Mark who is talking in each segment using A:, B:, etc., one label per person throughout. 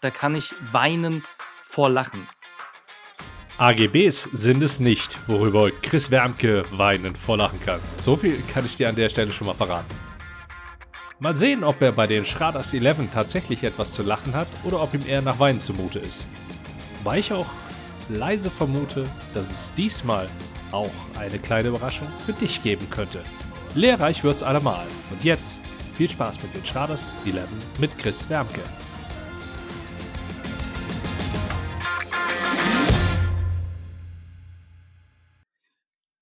A: da kann ich weinen vor Lachen.
B: AGBs sind es nicht, worüber Chris Wermke weinen vor Lachen kann. So viel kann ich dir an der Stelle schon mal verraten. Mal sehen, ob er bei den Schraders 11 tatsächlich etwas zu lachen hat oder ob ihm eher nach Weinen zumute ist. Weil ich auch leise vermute, dass es diesmal auch eine kleine Überraschung für dich geben könnte. Lehrreich wird's allemal. Und jetzt viel Spaß mit den Schraders 11 mit Chris Wermke.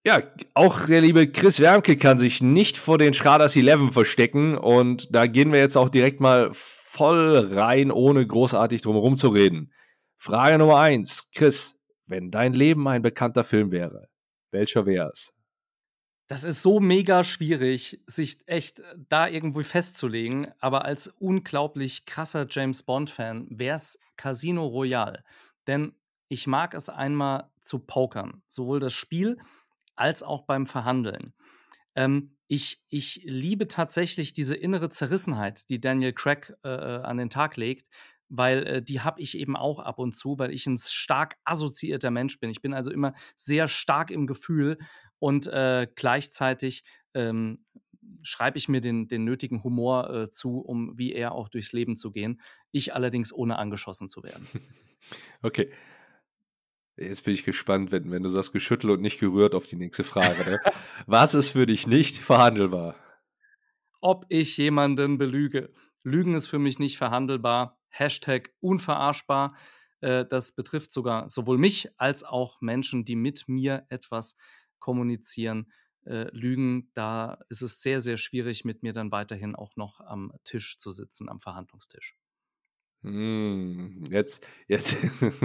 B: Ja, auch der liebe Chris Wermke kann sich nicht vor den Schraders 11 verstecken und da gehen wir jetzt auch direkt mal voll rein, ohne großartig drumherum zu reden. Frage Nummer eins, Chris, wenn dein Leben ein bekannter Film wäre, welcher wäre es?
A: Das ist so mega schwierig, sich echt da irgendwie festzulegen. Aber als unglaublich krasser James Bond-Fan wäre es Casino Royale. Denn ich mag es einmal zu pokern. Sowohl das Spiel als auch beim Verhandeln. Ähm, ich, ich liebe tatsächlich diese innere Zerrissenheit, die Daniel Craig äh, äh an den Tag legt, weil äh, die habe ich eben auch ab und zu, weil ich ein stark assoziierter Mensch bin. Ich bin also immer sehr stark im Gefühl und äh, gleichzeitig ähm, schreibe ich mir den, den nötigen Humor äh, zu, um wie er auch durchs Leben zu gehen. Ich allerdings ohne angeschossen zu werden.
B: Okay. Jetzt bin ich gespannt, wenn, wenn du sagst geschüttelt und nicht gerührt auf die nächste Frage. Ne? Was ist für dich nicht verhandelbar?
A: Ob ich jemanden belüge. Lügen ist für mich nicht verhandelbar. Hashtag unverarschbar. Äh, das betrifft sogar sowohl mich als auch Menschen, die mit mir etwas kommunizieren. Äh, Lügen, da ist es sehr, sehr schwierig, mit mir dann weiterhin auch noch am Tisch zu sitzen, am Verhandlungstisch.
B: Hm, jetzt, jetzt,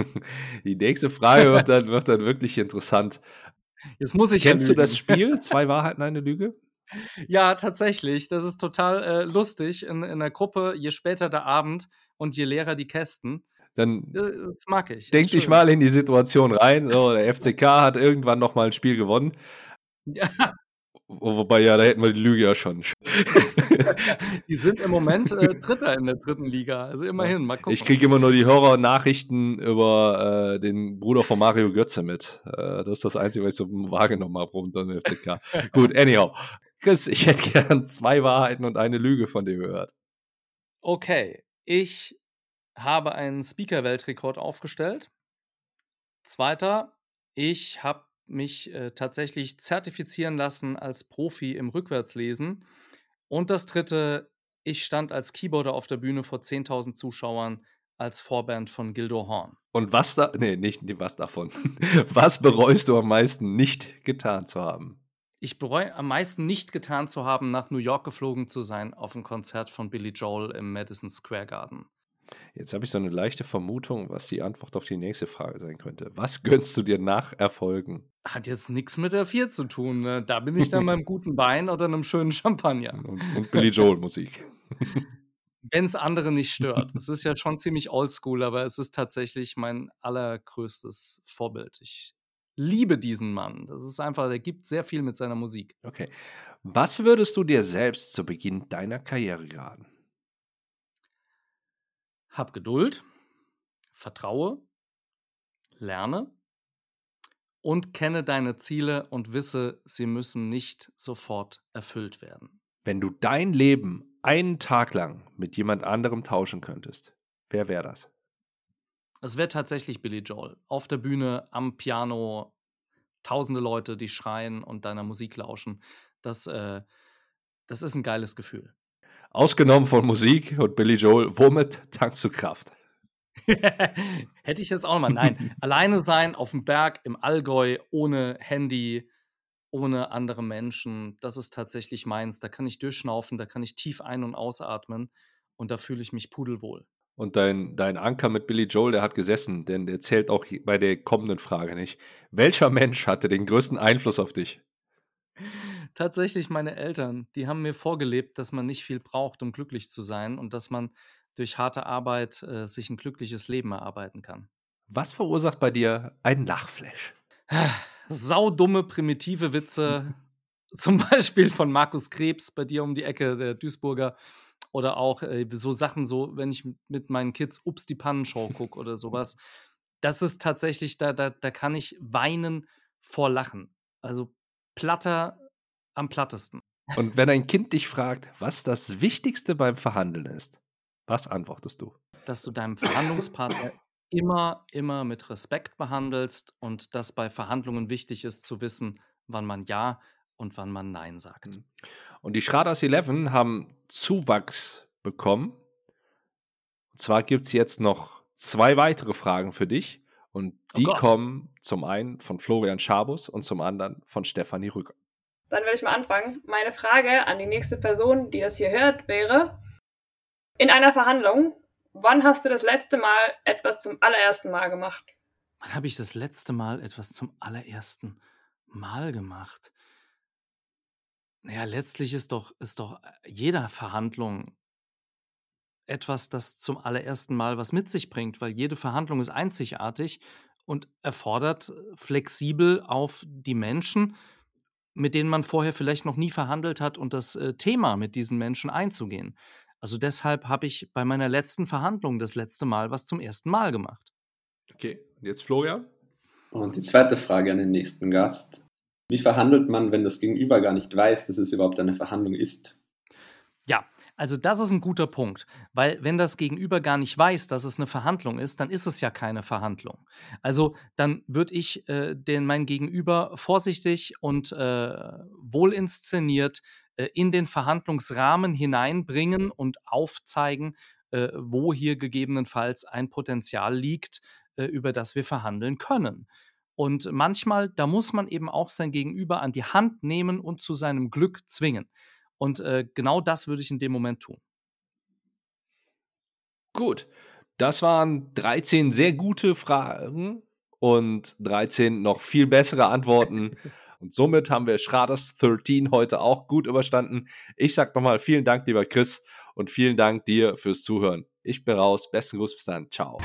B: die nächste Frage wird dann, wird dann wirklich interessant.
A: Jetzt muss ich.
B: Kennst du das Spiel? Zwei Wahrheiten, eine Lüge?
A: Ja, tatsächlich. Das ist total äh, lustig in, in der Gruppe. Je später der Abend und je leerer die Kästen.
B: Dann
A: äh, das mag ich.
B: Denk dich mal in die Situation rein. So, der FCK hat irgendwann noch mal ein Spiel gewonnen. Ja. Wobei, ja, da hätten wir die Lüge ja schon.
A: die sind im Moment äh, Dritter in der dritten Liga. Also immerhin, mal gucken.
B: Ich kriege immer nur die Horror-Nachrichten über äh, den Bruder von Mario Götze mit. Äh, das ist das Einzige, was ich so wahrgenommen habe rund um den FCK. Gut, anyhow. Chris, ich hätte gern zwei Wahrheiten und eine Lüge von dir gehört.
A: Okay, ich habe einen Speaker-Weltrekord aufgestellt. Zweiter, ich habe mich äh, tatsächlich zertifizieren lassen als Profi im Rückwärtslesen. Und das dritte, ich stand als Keyboarder auf der Bühne vor 10.000 Zuschauern als Vorband von Gildo Horn.
B: Und was da, nee, nicht was davon. Was bereust du am meisten nicht getan zu haben?
A: Ich bereue am meisten nicht getan zu haben, nach New York geflogen zu sein auf ein Konzert von Billy Joel im Madison Square Garden.
B: Jetzt habe ich so eine leichte Vermutung, was die Antwort auf die nächste Frage sein könnte. Was gönnst du dir nach Erfolgen?
A: Hat jetzt nichts mit der 4 zu tun. Ne? Da bin ich dann beim guten Wein oder einem schönen Champagner.
B: Und, und Billy Joel Musik.
A: Wenn es andere nicht stört. Es ist ja schon ziemlich oldschool, aber es ist tatsächlich mein allergrößtes Vorbild. Ich liebe diesen Mann. Das ist einfach, der gibt sehr viel mit seiner Musik.
B: Okay. Was würdest du dir selbst zu Beginn deiner Karriere raten?
A: Hab Geduld, vertraue, lerne und kenne deine Ziele und wisse, sie müssen nicht sofort erfüllt werden.
B: Wenn du dein Leben einen Tag lang mit jemand anderem tauschen könntest, wer wäre das?
A: Es wäre tatsächlich Billy Joel. Auf der Bühne, am Piano, tausende Leute, die schreien und deiner Musik lauschen. Das, äh, das ist ein geiles Gefühl.
B: Ausgenommen von Musik und Billy Joel, womit tankst du Kraft?
A: Hätte ich jetzt auch nochmal. Nein, alleine sein auf dem Berg im Allgäu, ohne Handy, ohne andere Menschen, das ist tatsächlich meins. Da kann ich durchschnaufen, da kann ich tief ein- und ausatmen und da fühle ich mich pudelwohl.
B: Und dein, dein Anker mit Billy Joel, der hat gesessen, denn der zählt auch bei der kommenden Frage nicht. Welcher Mensch hatte den größten Einfluss auf dich?
A: Tatsächlich meine Eltern, die haben mir vorgelebt, dass man nicht viel braucht, um glücklich zu sein und dass man durch harte Arbeit äh, sich ein glückliches Leben erarbeiten kann.
B: Was verursacht bei dir ein Lachflash?
A: Saudumme, primitive Witze, zum Beispiel von Markus Krebs bei dir um die Ecke, der Duisburger, Oder auch äh, so Sachen, so, wenn ich mit meinen Kids Ups die Pannenshow gucke oder sowas. Das ist tatsächlich, da, da, da kann ich weinen vor Lachen. Also platter am plattesten.
B: Und wenn ein Kind dich fragt, was das Wichtigste beim Verhandeln ist, was antwortest du?
A: Dass du deinem Verhandlungspartner immer, immer mit Respekt behandelst und dass bei Verhandlungen wichtig ist zu wissen, wann man Ja und wann man Nein sagt. Mhm.
B: Und die Schraders 11 haben Zuwachs bekommen. Und zwar gibt es jetzt noch zwei weitere Fragen für dich. Und oh die oh kommen zum einen von Florian Schabus und zum anderen von Stefanie Rücker.
C: Dann werde ich mal anfangen. Meine Frage an die nächste Person, die das hier hört, wäre: In einer Verhandlung, wann hast du das letzte Mal etwas zum allerersten Mal gemacht?
A: Wann habe ich das letzte Mal etwas zum allerersten Mal gemacht? Naja, letztlich ist doch, ist doch jeder Verhandlung etwas, das zum allerersten Mal was mit sich bringt, weil jede Verhandlung ist einzigartig und erfordert flexibel auf die Menschen, mit denen man vorher vielleicht noch nie verhandelt hat und das äh, Thema mit diesen Menschen einzugehen. Also deshalb habe ich bei meiner letzten Verhandlung das letzte Mal was zum ersten Mal gemacht.
B: Okay, jetzt Florian.
D: Und die zweite Frage an den nächsten Gast. Wie verhandelt man, wenn das Gegenüber gar nicht weiß, dass es überhaupt eine Verhandlung ist?
A: Ja, also das ist ein guter Punkt, weil wenn das Gegenüber gar nicht weiß, dass es eine Verhandlung ist, dann ist es ja keine Verhandlung. Also dann würde ich äh, den mein Gegenüber vorsichtig und äh, wohl inszeniert äh, in den Verhandlungsrahmen hineinbringen und aufzeigen, äh, wo hier gegebenenfalls ein Potenzial liegt, äh, über das wir verhandeln können. Und manchmal, da muss man eben auch sein Gegenüber an die Hand nehmen und zu seinem Glück zwingen. Und äh, genau das würde ich in dem Moment tun.
B: Gut, das waren 13 sehr gute Fragen und 13 noch viel bessere Antworten. und somit haben wir Schraders 13 heute auch gut überstanden. Ich sage nochmal vielen Dank, lieber Chris, und vielen Dank dir fürs Zuhören. Ich bin raus. Besten Gruß bis dann. Ciao.